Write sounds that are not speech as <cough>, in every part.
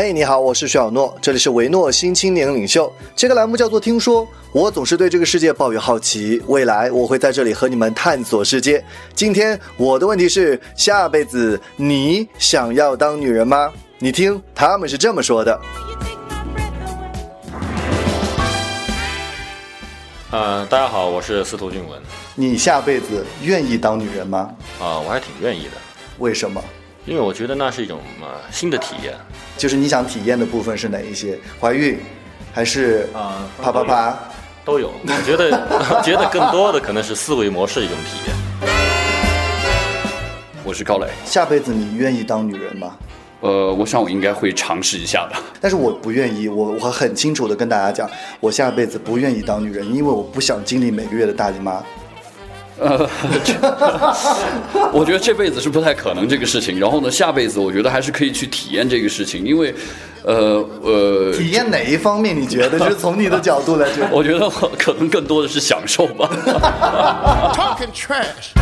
嘿，你好，我是徐小诺，这里是维诺新青年领袖。这个栏目叫做“听说”，我总是对这个世界抱有好奇，未来我会在这里和你们探索世界。今天我的问题是：下辈子你想要当女人吗？你听，他们是这么说的。呃，大家好，我是司徒俊文。你下辈子愿意当女人吗？啊、我还挺愿意的，为什么？因为我觉得那是一种呃新的体验。就是你想体验的部分是哪一些？怀孕，还是啊啪啪啪？都有，我觉得我 <laughs> 觉得更多的可能是思维模式一种体验。我是高磊，下辈子你愿意当女人吗？呃，我想我应该会尝试一下的。但是我不愿意，我我很清楚的跟大家讲，我下辈子不愿意当女人，因为我不想经历每个月的大姨妈。呃，这 <laughs> 我觉得这辈子是不太可能这个事情。然后呢，下辈子我觉得还是可以去体验这个事情，因为，呃呃，体验哪一方面？你觉得？就是从你的角度来觉得，<laughs> 我觉得我可能更多的是享受吧。talking trash.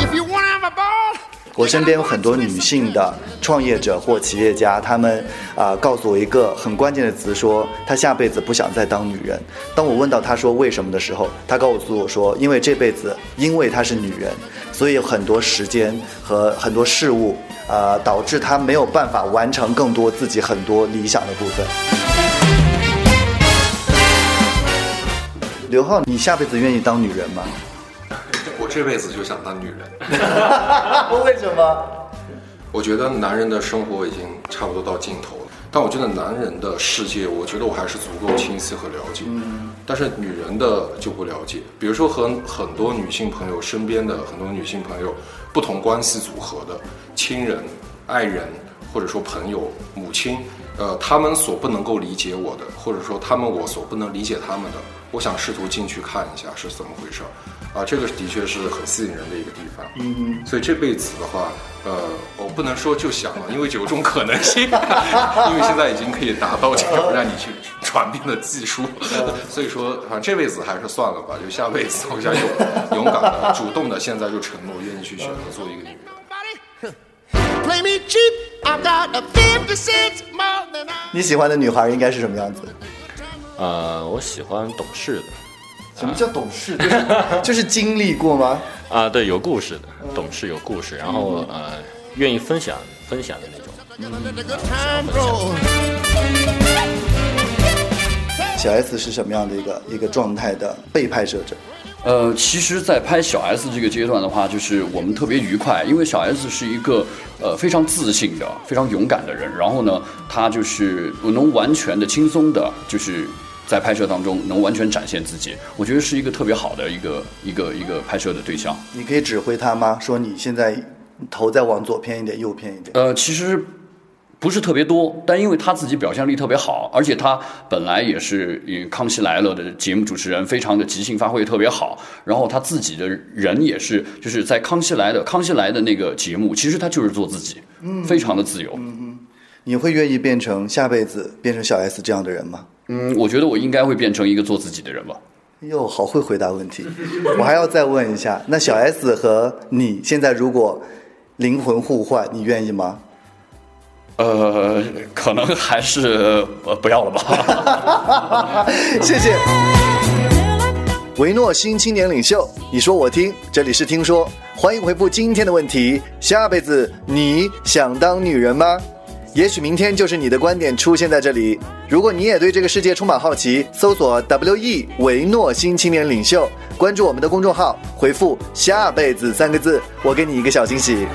If you want to have a ball, 我身边有很多女性的创业者或企业家，她们啊、告诉我一个很关键的词，说她下辈子不想再当女人。当我问到她说为什么的时候，她告诉我说，因为这辈子因为她是女人，所以有很多时间和很多事物啊、导致她没有办法完成更多自己很多理想的部分。刘浩，你下辈子愿意当女人吗？我这辈子就想当女人。<laughs> 为什么？我觉得男人的生活已经差不多到尽头了，但我觉得男人的世界，我觉得我还是足够清晰和了解。但是女人的就不了解。比如说和很多女性朋友身边的很多女性朋友，不同关系组合的亲人、爱人，或者说朋友、母亲，呃，他们所不能够理解我的，或者说他们我所不能理解他们的，我想试图进去看一下是怎么回事儿。啊，这个的确是很吸引人的一个地方。嗯嗯，所以这辈子的话，呃，我不能说就想了，因为有种可能性，因为现在已经可以达到这种让你去传遍的技术，<laughs> 所以说，反正这辈子还是算了吧，就下辈子，我想勇勇敢的、主动的，现在就承诺愿意去选择做一个女人。buddy, play me cheap. I've got a 50 cents more. 你喜欢的女孩应该是什么样子？呃，我喜欢懂事的什么叫懂事？就是 <laughs> 就是经历过吗？啊、对，有故事的，懂事有故事，然后呃，愿意分享分享的那种。小 S 是什么样的一个一个状态的被拍摄者？呃，其实，在拍小 S 这个阶段的话，就是我们特别愉快，因为小 S 是一个呃非常自信的、非常勇敢的人。然后呢，他就是能完全的、轻松的，就是在拍摄当中能完全展现自己。我觉得是一个特别好的一个一个一个拍摄的对象。你可以指挥他吗？说你现在头再往左偏一点，右偏一点。呃，其实不是特别多，但因为他自己表现力特别好，而且他本来也是呃《康熙来了》的节目主持人，非常的即兴发挥特别好。然后他自己的人也是，就是在《康熙来的》《康熙来的》那个节目，其实他就是做自己，嗯非常的自由。嗯嗯你会愿意变成下辈子变成小 S 这样的人吗？嗯，我觉得我应该会变成一个做自己的人吧。哟，好会回答问题。<laughs> 我还要再问一下，那小 S 和你现在如果灵魂互换，你愿意吗？呃，可能还是呃不要了吧。<laughs> 谢谢。维诺新青年领袖，你说我听，这里是听说，欢迎回复今天的问题：下辈子你想当女人吗？也许明天就是你的观点出现在这里。如果你也对这个世界充满好奇，搜索 W E 维诺新青年领袖，关注我们的公众号，回复“下辈子”三个字，我给你一个小惊喜。